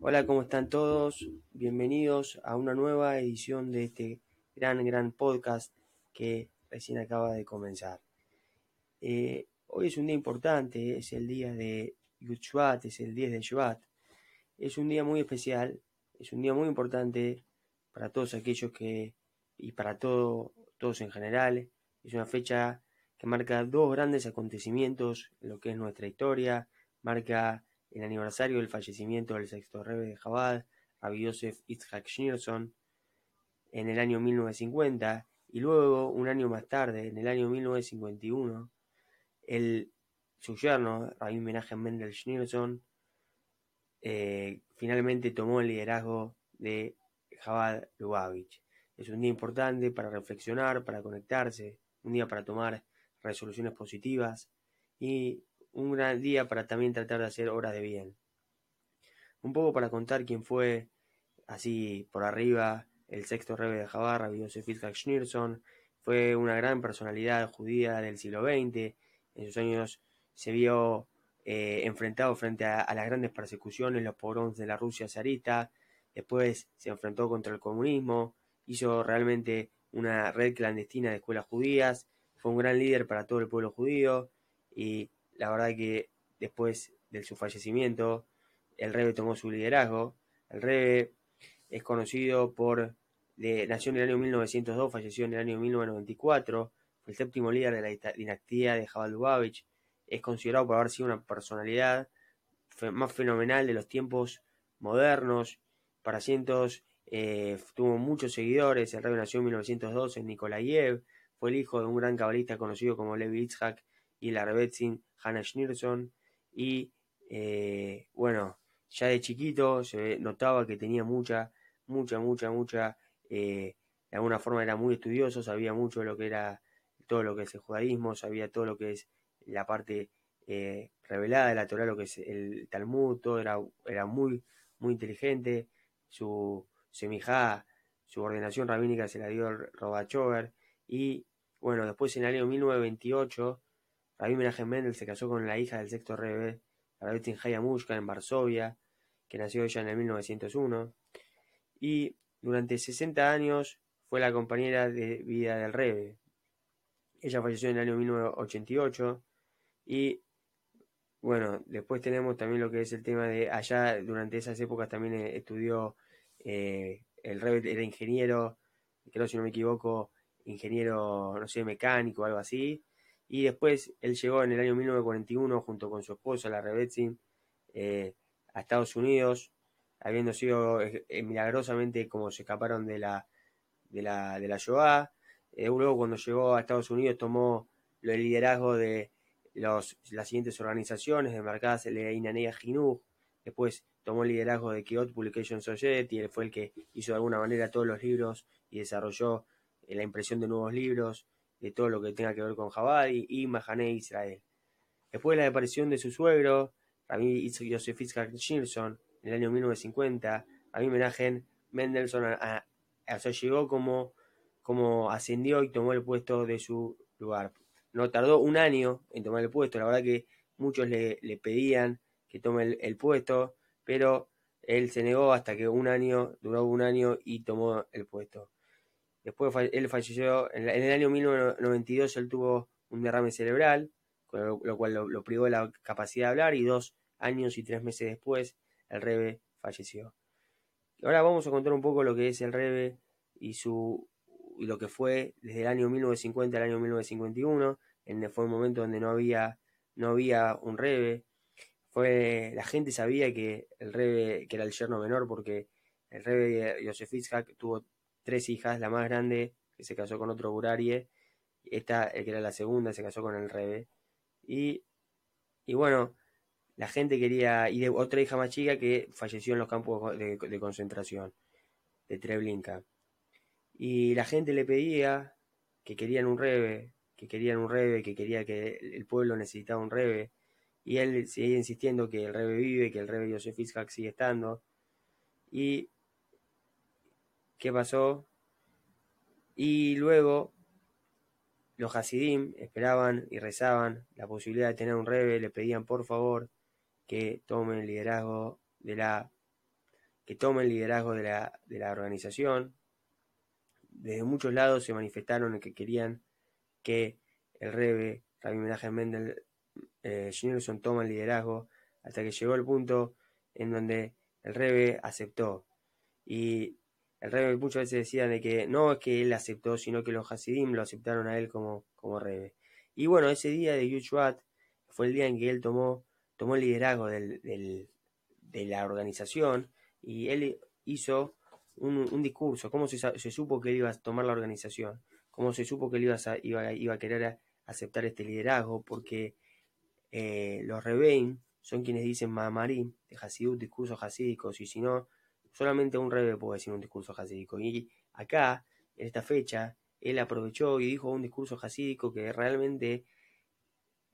Hola, ¿cómo están todos? Bienvenidos a una nueva edición de este gran, gran podcast que recién acaba de comenzar. Eh, hoy es un día importante, es el día de Yud es el 10 de Shvat. Es un día muy especial, es un día muy importante para todos aquellos que, y para todo, todos en general. Es una fecha que marca dos grandes acontecimientos en lo que es nuestra historia, marca el aniversario del fallecimiento del sexto rebe de Jabal, Rabbi Yosef Yitzhak Schneerson, en el año 1950, y luego, un año más tarde, en el año 1951, el, su yerno, Rabbi Menachem Mendel Schneerson, eh, finalmente tomó el liderazgo de Jabal Lubavitch. Es un día importante para reflexionar, para conectarse, un día para tomar resoluciones positivas y un gran día para también tratar de hacer obras de bien. Un poco para contar quién fue, así por arriba, el sexto rebe de Jabar, Yosef Schneerson, fue una gran personalidad judía del siglo XX, en sus años se vio eh, enfrentado frente a, las grandes persecuciones, los pogroms de la Rusia zarista, después se enfrentó contra el comunismo, hizo realmente una red clandestina de escuelas judías, fue un gran líder para todo el pueblo judío y la verdad que después de su fallecimiento, el Rebe tomó su liderazgo. El Rebe es conocido por, de, nació en el año 1902, falleció en el año 1994, fue el séptimo líder de la dinastía de Jabal Lubavitch, es considerado por haber sido una personalidad más fenomenal de los tiempos modernos, para cientos, eh, tuvo muchos seguidores, el Rebe nació en 1902 en Nikolayev, fue el hijo de un gran cabalista conocido como Levi Itzhak y la Rebetzin Hannah Schneerson. Y eh, bueno, ya de chiquito se notaba que tenía mucha, mucha, mucha, mucha, eh, de alguna forma era muy estudioso, sabía mucho de lo que era todo lo que es el judaísmo, sabía todo lo que es la parte eh, revelada de la Torah, lo que es el Talmud, todo era, era muy, muy inteligente, su semijá, su ordenación rabínica se la dio Robachover, y bueno, después en el año 1928 Rabbi Mendel se casó con la hija del sexto Rebbe, Rabbi Hayamushka, en Varsovia, que nació ella en el 1901, y durante 60 años fue la compañera de vida del Rebbe. Ella falleció en el año 1988 y bueno, después tenemos también lo que es el tema de allá, durante esas épocas también eh, estudió, eh, el Rebbe era ingeniero, creo si no me equivoco, ingeniero, no sé, mecánico o algo así, y después él llegó en el año 1941 junto con su esposa, la Rebetzin, eh, a Estados Unidos, habiendo sido eh, eh, milagrosamente como se escaparon de la, de la, de la Shoah. luego cuando llegó a Estados Unidos tomó el liderazgo de los, las siguientes organizaciones de marcadas el Inanea Jinuj, después tomó el liderazgo de Kyoto Publication Society, él fue el que hizo de alguna manera todos los libros y desarrolló la impresión de nuevos libros de todo lo que tenga que ver con Jabal y Mahané Israel. Después de la desaparición de su suegro, Rabbi Yosef Yitzhak en el año 1950, Rabbi Menachem Mendelssohn a, llegó como, como ascendió y tomó el puesto de su lugar. No tardó un año en tomar el puesto, la verdad que muchos le, pedían que tome el, puesto, pero él se negó hasta que un año, duró un año y tomó el puesto. Después él falleció, en, el año 1992 él tuvo un derrame cerebral, lo, cual lo, privó de la capacidad de hablar y dos años y tres meses después el Rebe falleció. Ahora vamos a contar un poco lo que es el Rebe y su y lo que fue desde el año 1950 al año 1951, en fue un momento donde no había no había un Rebe. Fue la gente sabía que el Rebe que era el yerno menor porque el Rebe Yosef Itzhak tuvo tres hijas, la más grande que se casó con otro Burarie, esta que era la segunda se casó con el Rebe. Y, y bueno, la gente quería, y de otra hija más chica que falleció en los campos de, concentración de Treblinka. Y la gente le pedía que querían un rebe, que querían un rebe, que quería que el pueblo necesitaba un rebe. Y él seguía insistiendo que el rebe vive, que el rebe Yosef Itzhak sigue estando. Y qué pasó. Y luego los Hasidim esperaban y rezaban la posibilidad de tener un rebe, le pedían por favor que tome el liderazgo de la que tome el liderazgo de la, de la organización. Desde muchos lados se manifestaron que querían que el Rebe, Rabbi Menachem Mendel, eh, toma el liderazgo, hasta que llegó el punto en donde el Rebe aceptó. Y el Rebe muchas veces decía de que no es que él aceptó, sino que los Hasidim lo aceptaron a él como, como Rebe. Y bueno, ese día de Yuchuat fue el día en que él tomó, tomó el liderazgo de la organización y él hizo un, discurso, cómo se, supo que él iba a tomar la organización, cómo se supo que él iba a, a querer aceptar este liderazgo, porque eh, los Rebein son quienes dicen Mahamarim, de Hasidut, discursos hasídicos, y si no, solamente un Rebe puede decir un discurso hasídico. Y acá, en esta fecha, él aprovechó y dijo un discurso hasídico que realmente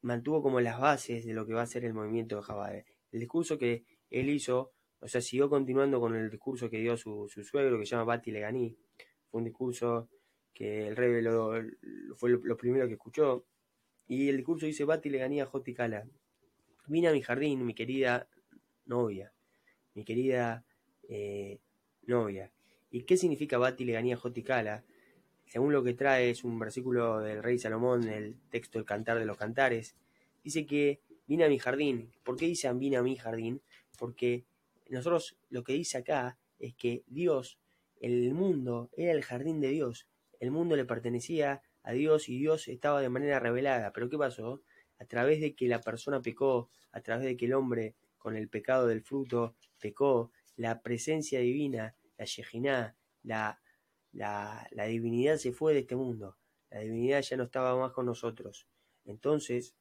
mantuvo como las bases de lo que va a ser el movimiento de Jabal. El discurso que él hizo, o sea, siguió continuando con el discurso que dio su, suegro, que se llama Bati Leganí. Fue un discurso que el rey fue lo, primero que escuchó. Y el discurso dice Bati Leganí a Joticala. Vine a mi jardín, mi querida novia, mi querida eh, novia. ¿Y qué significa Bati Leganí a Joticala? Según lo que trae es un versículo del rey Salomón, el texto del Cantar de los Cantares, dice que vine a mi jardín. ¿Por qué dice vine a mi jardín? porque nosotros lo que dice acá es que Dios, el mundo, era el jardín de Dios, el mundo le pertenecía a Dios y Dios estaba de manera revelada. Pero ¿qué pasó? A través de que la persona pecó, a través de que el hombre con el pecado del fruto pecó, la presencia divina, la Yejiná, la, la, la divinidad se fue de este mundo. La divinidad ya no estaba más con nosotros. Entonces,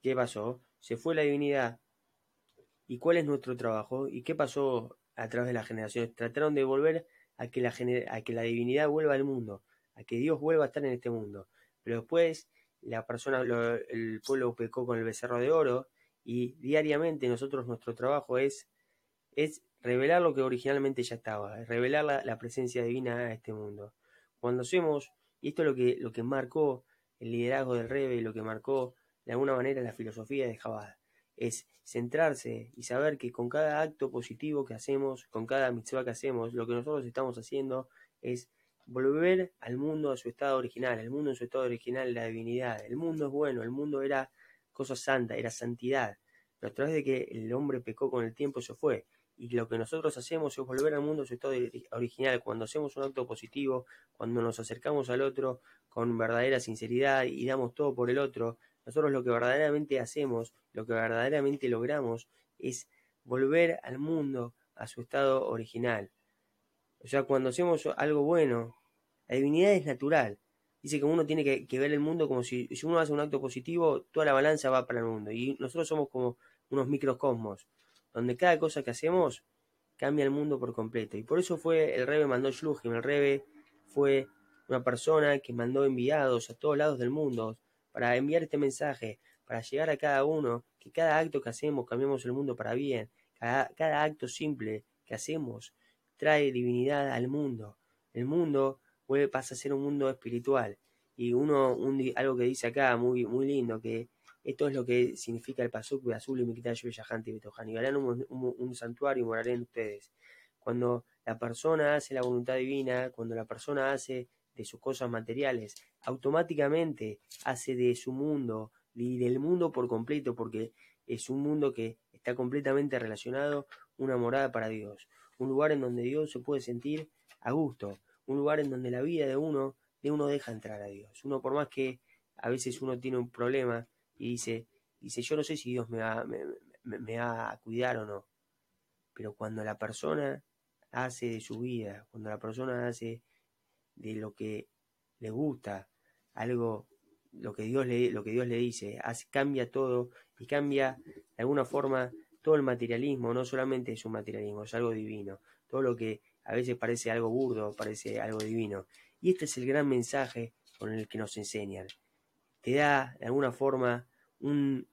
¿qué pasó? Se fue la divinidad, ¿Y cuál es nuestro trabajo? ¿Y qué pasó a través de las generaciones? Trataron de volver a que la, a que la divinidad vuelva al mundo, a que Dios vuelva a estar en este mundo. Pero después la persona, el pueblo pecó con el becerro de oro y diariamente nosotros nuestro trabajo es, es revelar lo que originalmente ya estaba, revelar la, presencia divina a este mundo. Cuando hacemos, y esto es lo que, lo que marcó el liderazgo del Rebe lo que marcó de alguna manera la filosofía de Jabal, es centrarse y saber que con cada acto positivo que hacemos, con cada mitzvah que hacemos, lo que nosotros estamos haciendo es volver al mundo a su estado original, el mundo en su estado original, la divinidad. El mundo es bueno, el mundo era cosa santa, era santidad. Pero a través de que el hombre pecó con el tiempo se fue. Y lo que nosotros hacemos es volver al mundo a su estado original. Cuando hacemos un acto positivo, cuando nos acercamos al otro con verdadera sinceridad y damos todo por el otro, nosotros lo que verdaderamente hacemos, lo que verdaderamente logramos, es volver al mundo a su estado original. O sea, cuando hacemos algo bueno, la divinidad es natural. Dice que uno tiene que, ver el mundo como si, si uno hace un acto positivo, toda la balanza va para el mundo. Y nosotros somos como unos microcosmos, donde cada cosa que hacemos cambia el mundo por completo. Y por eso fue el Rebe mandó Shluchim, el Rebe fue una persona que mandó enviados a todos lados del mundo, para enviar este mensaje, para llegar a cada uno, que cada acto que hacemos cambiemos el mundo para bien, cada, acto simple que hacemos trae divinidad al mundo. El mundo vuelve, pasa a ser un mundo espiritual. Y uno, algo que dice acá muy, muy lindo, que esto es lo que significa el pasuk azul y Mikdash y Betohan. harán un, un, santuario y moraré en ustedes. Cuando la persona hace la voluntad divina, cuando la persona hace de sus cosas materiales, automáticamente hace de su mundo y del mundo por completo, porque es un mundo que está completamente relacionado, una morada para Dios, un lugar en donde Dios se puede sentir a gusto, un lugar en donde la vida de uno, de uno deja entrar a Dios. Uno por más que a veces uno tiene un problema y dice, dice yo no sé si Dios me va, me, va a cuidar o no, pero cuando la persona hace de su vida, cuando la persona hace de lo que le gusta, algo, lo que Dios le, lo que Dios le dice, cambia todo y cambia de alguna forma todo el materialismo, no solamente es un materialismo, es algo divino. Todo lo que a veces parece algo burdo, parece algo divino. Y este es el gran mensaje con el que nos enseñan. Te da de alguna forma un,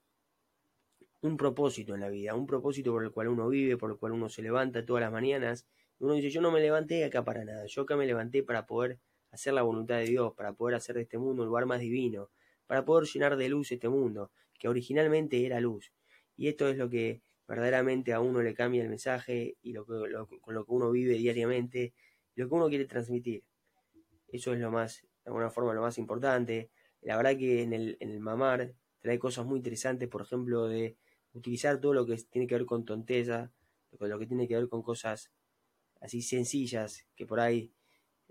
un propósito en la vida, un propósito por el cual uno vive, por el cual uno se levanta todas las mañanas uno dice, yo no me levanté acá para nada, yo acá me levanté para poder hacer la voluntad de Dios, para poder hacer de este mundo un lugar más divino, para poder llenar de luz este mundo, que originalmente era luz. Y esto es lo que verdaderamente a uno le cambia el mensaje y lo con lo que uno vive diariamente, lo que uno quiere transmitir. Eso es lo más, de alguna forma, lo más importante. La verdad que en el, en el mamar trae cosas muy interesantes, por ejemplo, de utilizar todo lo que tiene que ver con tonteza, lo que tiene que ver con cosas así sencillas, que por ahí,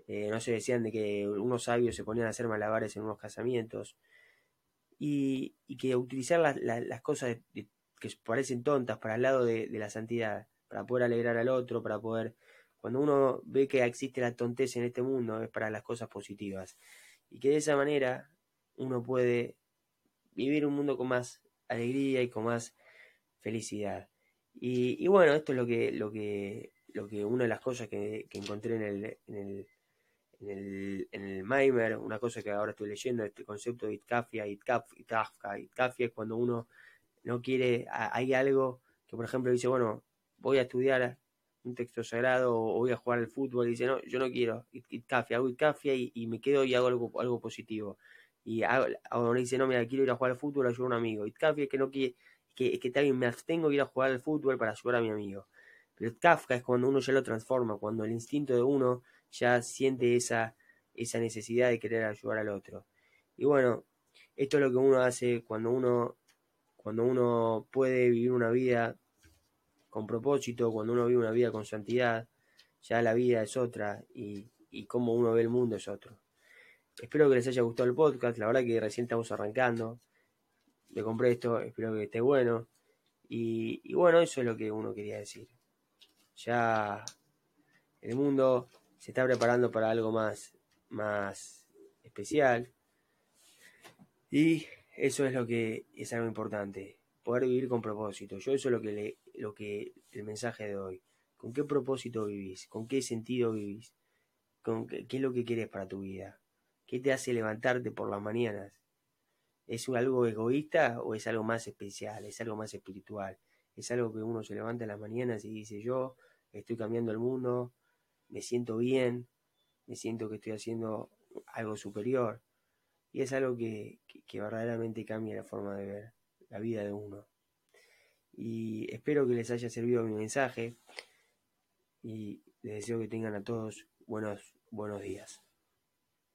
eh, no se decían de que unos sabios se ponían a hacer malabares en unos casamientos, y, que utilizar las cosas que parecen tontas para el lado de, la santidad, para poder alegrar al otro, para poder... Cuando uno ve que existe la tonteza en este mundo, es para las cosas positivas. Y que de esa manera uno puede vivir un mundo con más alegría y con más felicidad. Y, bueno, esto es lo que, lo que, lo que una de las cosas que, encontré en el, en el, en el, en Maimer, una cosa que ahora estoy leyendo, este concepto de Itkafia, Itkafka, Itkafia es cuando uno no quiere, hay algo que por ejemplo dice, bueno, voy a estudiar un texto sagrado o voy a jugar al fútbol y dice, no, yo no quiero, Itkafia, hago Itkafia y, me quedo y hago algo, algo positivo. Y ahora dice, no, mira, quiero ir a jugar al fútbol, ayudar a un amigo. Itkafia es que no quiere, que, que también me abstengo de ir a jugar al fútbol para ayudar a mi amigo. Pero Kafka es cuando uno ya lo transforma, cuando el instinto de uno ya siente esa, esa necesidad de querer ayudar al otro. Y bueno, esto es lo que uno hace cuando uno, cuando uno puede vivir una vida con propósito, cuando uno vive una vida con santidad, ya la vida es otra y, y cómo uno ve el mundo es otro. Espero que les haya gustado el podcast, la verdad que recién estamos arrancando. Me compré esto, espero que esté bueno. Y, y bueno, eso es lo que uno quería decir. Ya el mundo se está preparando para algo más, más especial. Y eso es lo que es algo importante, poder vivir con propósito. Yo eso es lo que le, lo que el mensaje de hoy. ¿Con qué propósito vivís? ¿Con qué sentido vivís? ¿Con qué, es lo que quieres para tu vida? ¿Qué te hace levantarte por las mañanas? ¿Es algo egoísta o es algo más especial? ¿Es algo más espiritual? ¿Es algo que uno se levanta en las mañanas y dice yo estoy cambiando el mundo, me siento bien, me siento que estoy haciendo algo superior. Y es algo que, verdaderamente cambia la forma de ver la vida de uno. Y espero que les haya servido mi mensaje y les deseo que tengan a todos buenos, buenos días.